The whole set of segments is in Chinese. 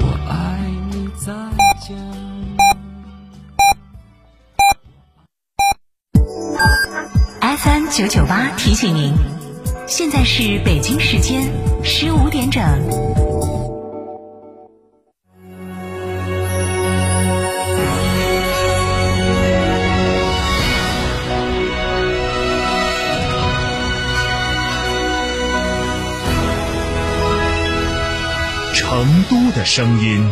我爱你再见。FM 九九八提醒您，现在是北京时间十五点整。声音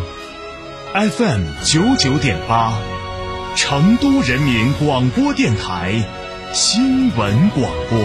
，FM 九九点八，成都人民广播电台新闻广播。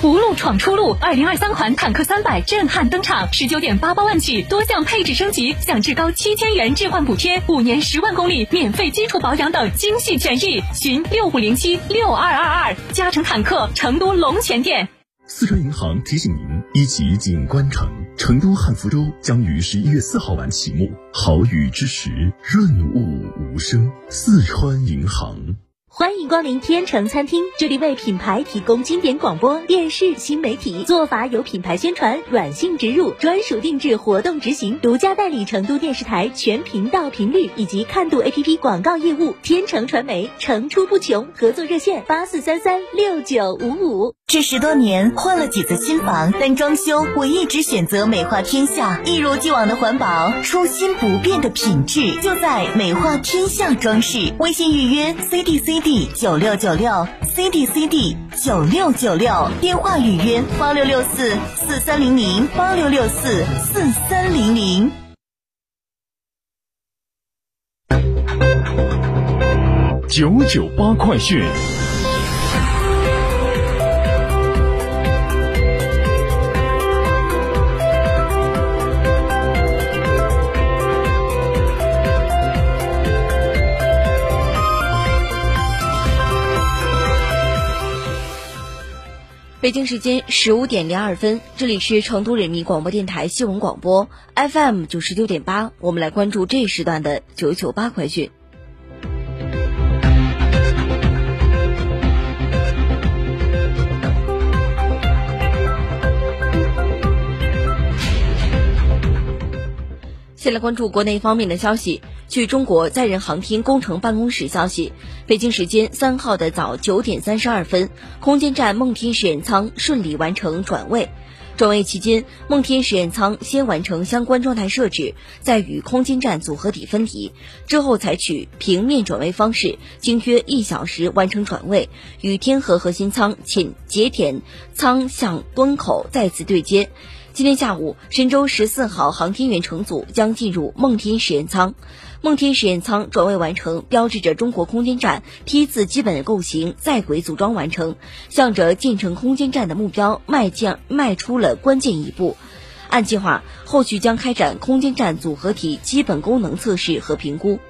福禄闯出路，二零二三款坦克三百震撼登场，十九点八八万起，多项配置升级，享至高七千元置换补贴，五年十万公里免费基础保养等精细权益。寻六五零七六二二二，嘉诚坦克成都龙泉店。四川银行提醒您：一级景观城成都汉服周将于十一月四号晚启幕，好雨之时，润物无声。四川银行。欢迎光临天成餐厅，这里为品牌提供经典广播电视新媒体做法，有品牌宣传、软性植入、专属定制活动执行，独家代理成都电视台全频道频率以及看度 APP 广告业务。天成传媒层出不穷，合作热线八四三三六九五五。这十多年换了几次新房，但装修我一直选择美化天下，一如既往的环保，初心不变的品质，就在美化天下装饰。微信预约 CDC D C D 九六九六 C D C D 九六九六，电话预约八六六四四三零零八六六四四三零零。九九八快讯。北京时间十五点零二分，这里是成都人民广播电台新闻广播 FM 九十九点八，我们来关注这一时段的九九八快讯。先来关注国内方面的消息。据中国载人航天工程办公室消息，北京时间三号的早九点三十二分，空间站梦天实验舱顺利完成转位。转位期间，梦天实验舱先完成相关状态设置，再与空间站组合体分离，之后采取平面转位方式，经约一小时完成转位，与天河核心舱寝节点舱向端口再次对接。今天下午，神舟十四号航天员乘组将进入梦天实验舱。梦天实验舱转位完成，标志着中国空间站梯次基本构型在轨组装完成，向着建成空间站的目标迈进迈出了关键一步。按计划，后续将开展空间站组合体基本功能测试和评估。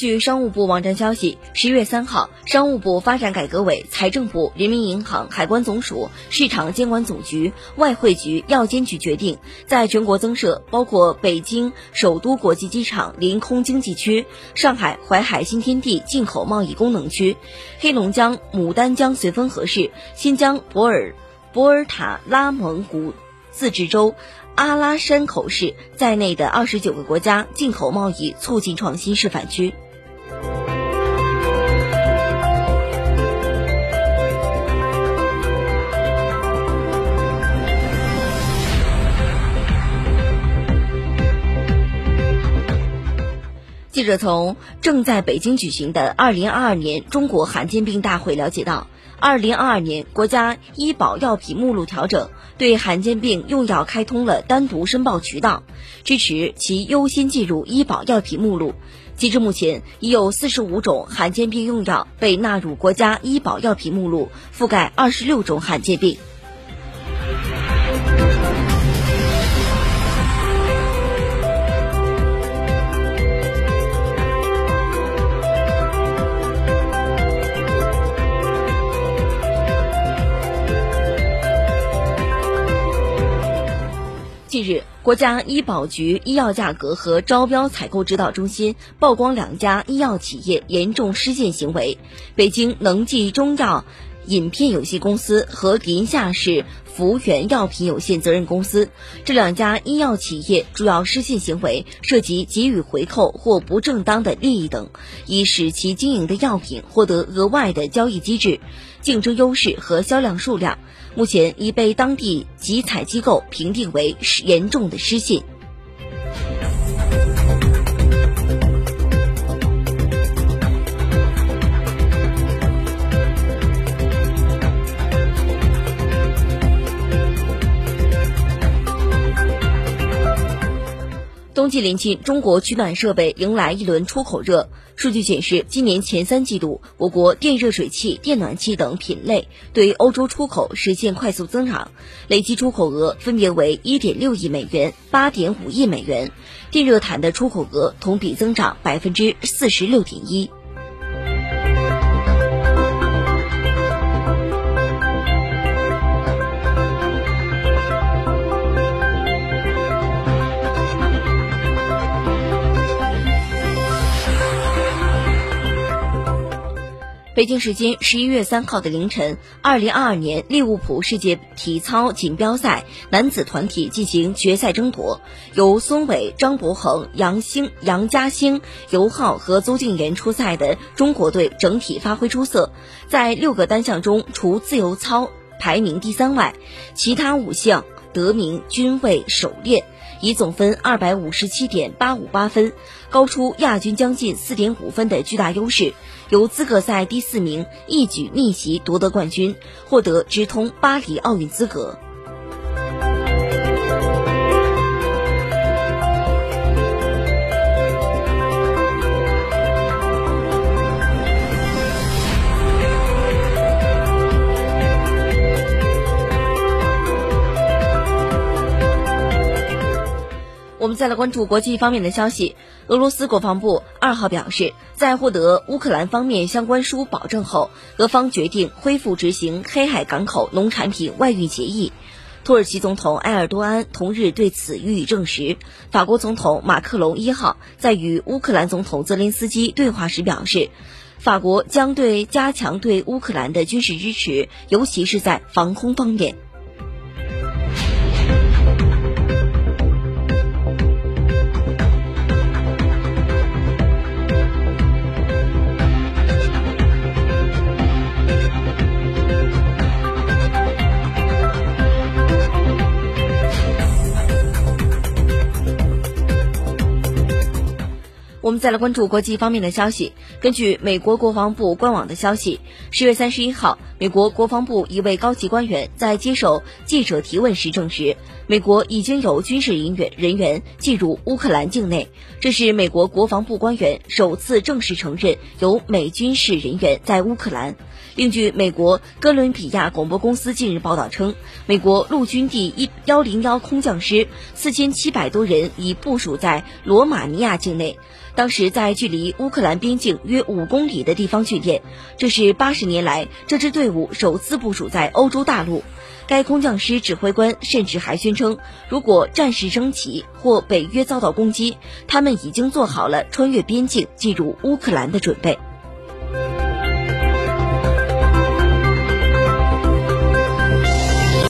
据商务部网站消息，十月三号，商务部发展改革委、财政部、人民银行、海关总署、市场监管总局、外汇局、药监局决定，在全国增设包括北京首都国际机场临空经济区、上海淮海新天地进口贸易功能区、黑龙江牡丹江绥芬河市、新疆博尔博尔塔拉蒙古自治州阿拉山口市在内的二十九个国家进口贸易促进创新示范区。记者从正在北京举行的二零二二年中国罕见病大会了解到，二零二二年国家医保药品目录调整，对罕见病用药开通了单独申报渠道，支持其优先进入医保药品目录。截至目前，已有四十五种罕见病用药被纳入国家医保药品目录，覆盖二十六种罕见病。近日，国家医保局医药价格和招标采购指导中心曝光两家医药企业严重失信行为：北京能济中药饮片有限公司和临夏市福源药品有限责任公司。这两家医药企业主要失信行为涉及给予回扣或不正当的利益等，以使其经营的药品获得额外的交易机制、竞争优势和销量数量。目前已被当地集采机构评定为严重的失信。近临近中国取暖设备迎来一轮出口热。数据显示今年前三季度我国电热水器电暖器等品类对欧洲出口实现快速增长累计出口额分别为一点六亿美元八点五亿美元。电热毯的出口额同比增长百分之四十六点一。北京时间十一月三号的凌晨，二零二二年利物浦世界体操锦标赛男子团体进行决赛争夺，由孙伟、张博恒、杨兴、杨嘉兴、尤浩和邹敬园出赛的中国队整体发挥出色，在六个单项中，除自由操排名第三外，其他五项得名均位首列。以总分二百五十七点八五八分，高出亚军将近四点五分的巨大优势，由资格赛第四名一举逆袭夺得冠军，获得直通巴黎奥运资格。我们再来关注国际方面的消息。俄罗斯国防部二号表示，在获得乌克兰方面相关书保证后，俄方决定恢复执行黑海港口农产品外运协议。土耳其总统埃尔多安同日对此予以证实。法国总统马克龙一号在与乌克兰总统泽连斯基对话时表示，法国将对加强对乌克兰的军事支持，尤其是在防空方面。再来关注国际方面的消息。根据美国国防部官网的消息，十月三十一号，美国国防部一位高级官员在接受记者提问时证实，美国已经有军事人员人员进入乌克兰境内。这是美国国防部官员首次正式承认有美军事人员在乌克兰。另据美国哥伦比亚广播公司近日报道称，美国陆军第一幺零幺空降师四千七百多人已部署在罗马尼亚境内。当时在距离乌克兰边境约五公里的地方训练，这是八十年来这支队伍首次部署在欧洲大陆。该空降师指挥官甚至还宣称，如果战事升级或北约遭到攻击，他们已经做好了穿越边境进入乌克兰的准备。